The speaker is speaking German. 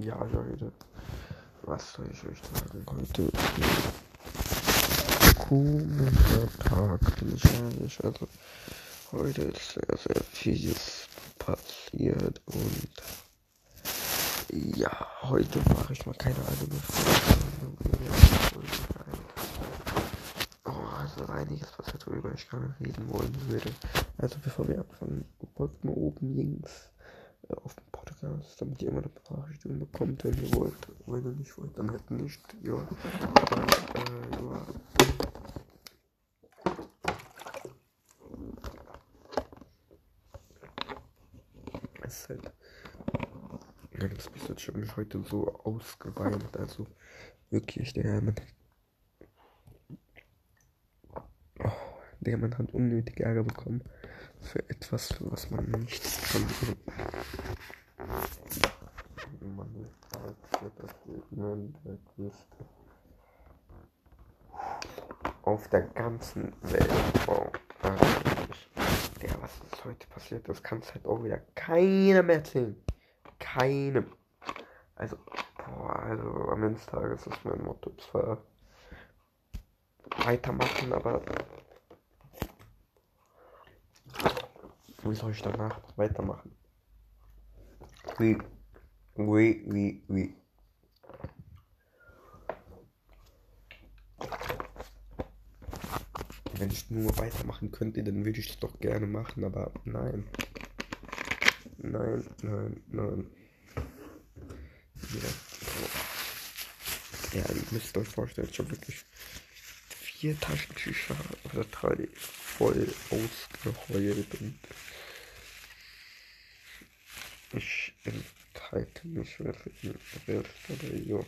Ja, Leute. Was soll ich euch sagen? Heute ist ein komischer Tag, bin ich ehrlich. Also, heute ist sehr, sehr vieles passiert und ja, heute mache ich mal keine Anime. Oh, also einiges, was worüber ich gerne reden wollen würde. Also bevor wir anfangen, folgt mal oben links äh, auf dem Podcast, damit ihr immer eine Benachrichtigung bekommt, wenn ihr wollt. Wenn ihr nicht wollt, dann halt nicht. Ja. Aber, äh, ja. Es ist halt. Ja, das Episode, ich habe mich heute so ausgeweint. Also wirklich, der man. Oh, der man hat unnötig Ärger bekommen für etwas, für was man nichts kann. Größte auf der ganzen Welt. Wow. Also, der, was ist heute passiert, das kann es halt auch wieder keinem erzählen. Keinem. Also, boah, also am Ende des Tages ist mein Motto zwar weitermachen, aber wie soll ich danach weitermachen? Wie, wie, wie, wie. Wenn ich nur weitermachen könnte, dann würde ich das doch gerne machen, aber nein. Nein, nein, nein. Ja, ja ihr müsst euch vorstellen, ich habe wirklich vier Taschentücher oder drei voll ausgeheult und ich enthalte mich wirklich nicht, aber ja.